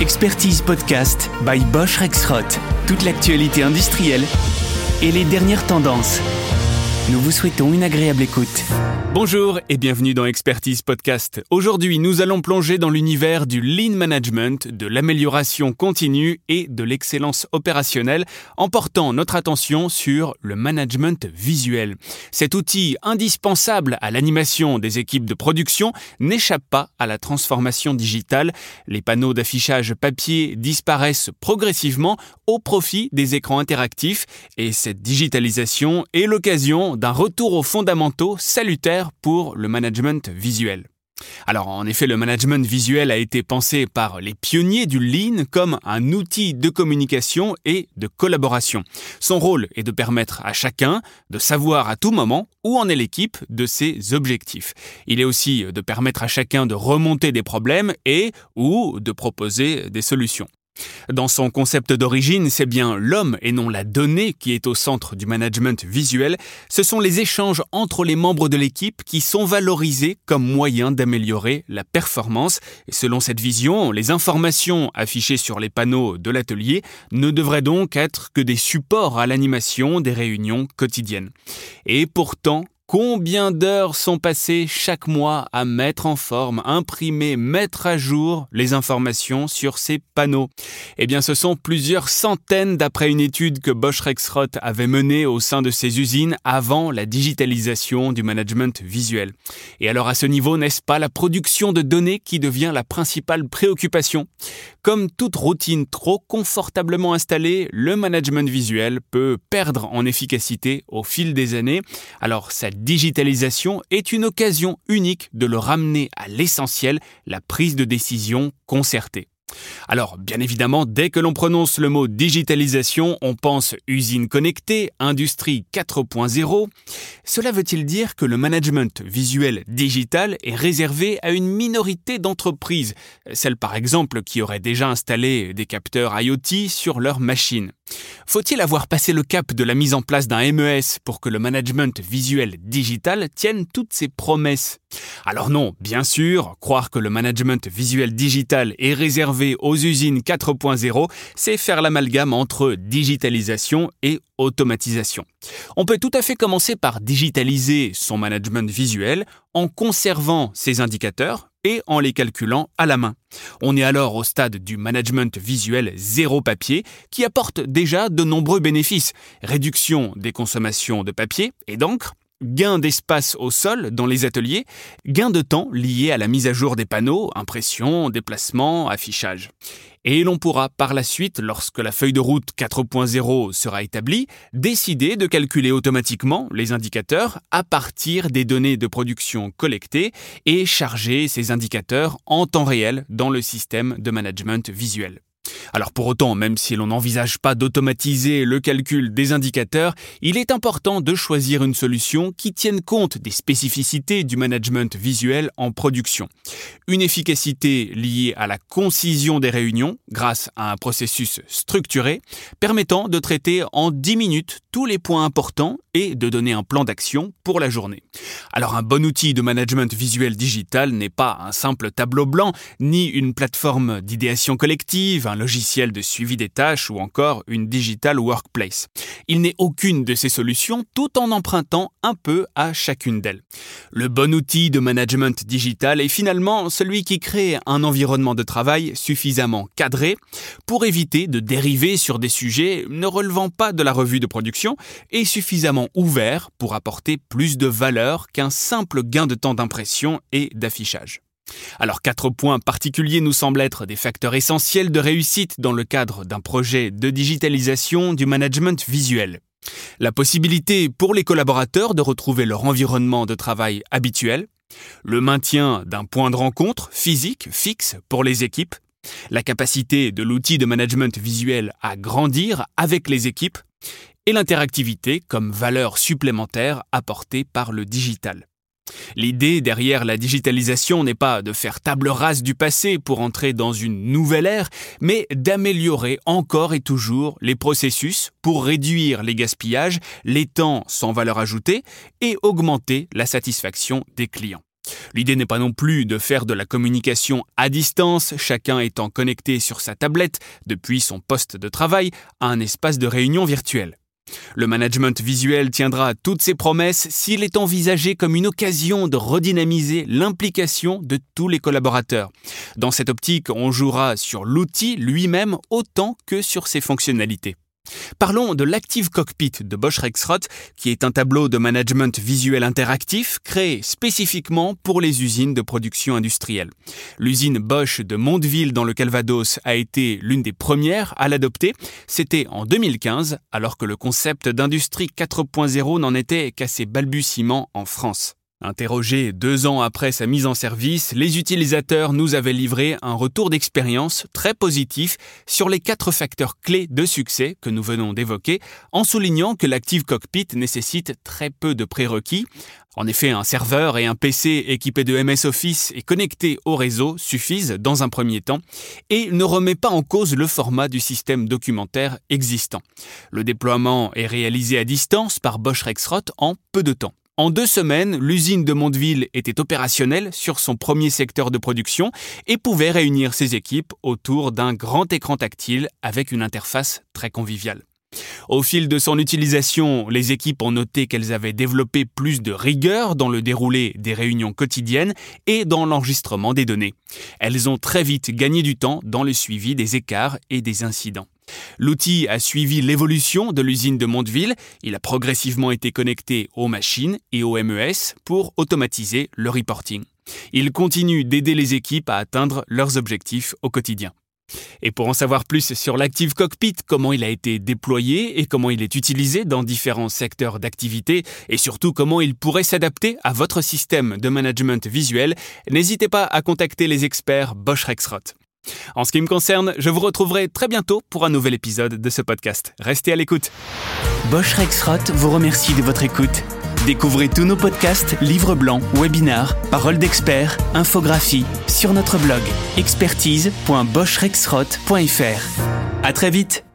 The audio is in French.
Expertise Podcast by Bosch Rexroth. Toute l'actualité industrielle et les dernières tendances. Nous vous souhaitons une agréable écoute. Bonjour et bienvenue dans Expertise Podcast. Aujourd'hui, nous allons plonger dans l'univers du lean management, de l'amélioration continue et de l'excellence opérationnelle en portant notre attention sur le management visuel. Cet outil indispensable à l'animation des équipes de production n'échappe pas à la transformation digitale. Les panneaux d'affichage papier disparaissent progressivement au profit des écrans interactifs et cette digitalisation est l'occasion d'un retour aux fondamentaux salutaire pour le management visuel. Alors en effet, le management visuel a été pensé par les pionniers du Lean comme un outil de communication et de collaboration. Son rôle est de permettre à chacun de savoir à tout moment où en est l'équipe de ses objectifs. Il est aussi de permettre à chacun de remonter des problèmes et ou de proposer des solutions. Dans son concept d'origine, c'est bien l'homme et non la donnée qui est au centre du management visuel. Ce sont les échanges entre les membres de l'équipe qui sont valorisés comme moyen d'améliorer la performance. Et selon cette vision, les informations affichées sur les panneaux de l'atelier ne devraient donc être que des supports à l'animation des réunions quotidiennes. Et pourtant, Combien d'heures sont passées chaque mois à mettre en forme, imprimer, mettre à jour les informations sur ces panneaux? Eh bien, ce sont plusieurs centaines d'après une étude que Bosch Rexroth avait menée au sein de ses usines avant la digitalisation du management visuel. Et alors, à ce niveau, n'est-ce pas la production de données qui devient la principale préoccupation? Comme toute routine trop confortablement installée, le management visuel peut perdre en efficacité au fil des années. Alors, ça digitalisation est une occasion unique de le ramener à l'essentiel, la prise de décision concertée. Alors, bien évidemment, dès que l'on prononce le mot digitalisation, on pense usine connectée, industrie 4.0. Cela veut-il dire que le management visuel digital est réservé à une minorité d'entreprises, celles par exemple qui auraient déjà installé des capteurs IoT sur leurs machines? Faut-il avoir passé le cap de la mise en place d'un MES pour que le management visuel digital tienne toutes ses promesses? Alors non, bien sûr, croire que le management visuel digital est réservé aux usines 4.0, c'est faire l'amalgame entre digitalisation et automatisation. On peut tout à fait commencer par digitaliser son management visuel en conservant ses indicateurs, et en les calculant à la main. On est alors au stade du management visuel zéro papier qui apporte déjà de nombreux bénéfices. Réduction des consommations de papier et d'encre, gain d'espace au sol dans les ateliers, gain de temps lié à la mise à jour des panneaux, impression, déplacement, affichage. Et l'on pourra par la suite, lorsque la feuille de route 4.0 sera établie, décider de calculer automatiquement les indicateurs à partir des données de production collectées et charger ces indicateurs en temps réel dans le système de management visuel. Alors pour autant, même si l'on n'envisage pas d'automatiser le calcul des indicateurs, il est important de choisir une solution qui tienne compte des spécificités du management visuel en production. Une efficacité liée à la concision des réunions grâce à un processus structuré permettant de traiter en 10 minutes tous les points importants et de donner un plan d'action pour la journée. Alors un bon outil de management visuel digital n'est pas un simple tableau blanc, ni une plateforme d'idéation collective, un logiciel de suivi des tâches ou encore une digital workplace. Il n'est aucune de ces solutions tout en empruntant un peu à chacune d'elles. Le bon outil de management digital est finalement celui qui crée un environnement de travail suffisamment cadré pour éviter de dériver sur des sujets ne relevant pas de la revue de production et suffisamment ouvert pour apporter plus de valeur qu'un simple gain de temps d'impression et d'affichage. Alors quatre points particuliers nous semblent être des facteurs essentiels de réussite dans le cadre d'un projet de digitalisation du management visuel. La possibilité pour les collaborateurs de retrouver leur environnement de travail habituel, le maintien d'un point de rencontre physique fixe pour les équipes, la capacité de l'outil de management visuel à grandir avec les équipes, et l'interactivité comme valeur supplémentaire apportée par le digital. L'idée derrière la digitalisation n'est pas de faire table rase du passé pour entrer dans une nouvelle ère, mais d'améliorer encore et toujours les processus pour réduire les gaspillages, les temps sans valeur ajoutée et augmenter la satisfaction des clients. L'idée n'est pas non plus de faire de la communication à distance, chacun étant connecté sur sa tablette depuis son poste de travail à un espace de réunion virtuel. Le management visuel tiendra toutes ses promesses s'il est envisagé comme une occasion de redynamiser l'implication de tous les collaborateurs. Dans cette optique, on jouera sur l'outil lui-même autant que sur ses fonctionnalités. Parlons de l'Active Cockpit de Bosch Rexroth, qui est un tableau de management visuel interactif créé spécifiquement pour les usines de production industrielle. L'usine Bosch de Mondeville dans le Calvados a été l'une des premières à l'adopter. C'était en 2015, alors que le concept d'industrie 4.0 n'en était qu'à ses balbutiements en France. Interrogés deux ans après sa mise en service, les utilisateurs nous avaient livré un retour d'expérience très positif sur les quatre facteurs clés de succès que nous venons d'évoquer, en soulignant que l'Active Cockpit nécessite très peu de prérequis. En effet, un serveur et un PC équipés de MS Office et connectés au réseau suffisent dans un premier temps et ne remet pas en cause le format du système documentaire existant. Le déploiement est réalisé à distance par Bosch Rexroth en peu de temps. En deux semaines, l'usine de Mondeville était opérationnelle sur son premier secteur de production et pouvait réunir ses équipes autour d'un grand écran tactile avec une interface très conviviale. Au fil de son utilisation, les équipes ont noté qu'elles avaient développé plus de rigueur dans le déroulé des réunions quotidiennes et dans l'enregistrement des données. Elles ont très vite gagné du temps dans le suivi des écarts et des incidents. L'outil a suivi l'évolution de l'usine de Mondeville, il a progressivement été connecté aux machines et au MES pour automatiser le reporting. Il continue d'aider les équipes à atteindre leurs objectifs au quotidien. Et pour en savoir plus sur l'Active Cockpit, comment il a été déployé et comment il est utilisé dans différents secteurs d'activité, et surtout comment il pourrait s'adapter à votre système de management visuel, n'hésitez pas à contacter les experts Bosch Rexroth. En ce qui me concerne, je vous retrouverai très bientôt pour un nouvel épisode de ce podcast. Restez à l'écoute. Bosch Rexroth vous remercie de votre écoute. Découvrez tous nos podcasts, livres blancs, webinars, paroles d'experts, infographies sur notre blog expertise.boschrexroth.fr. À très vite.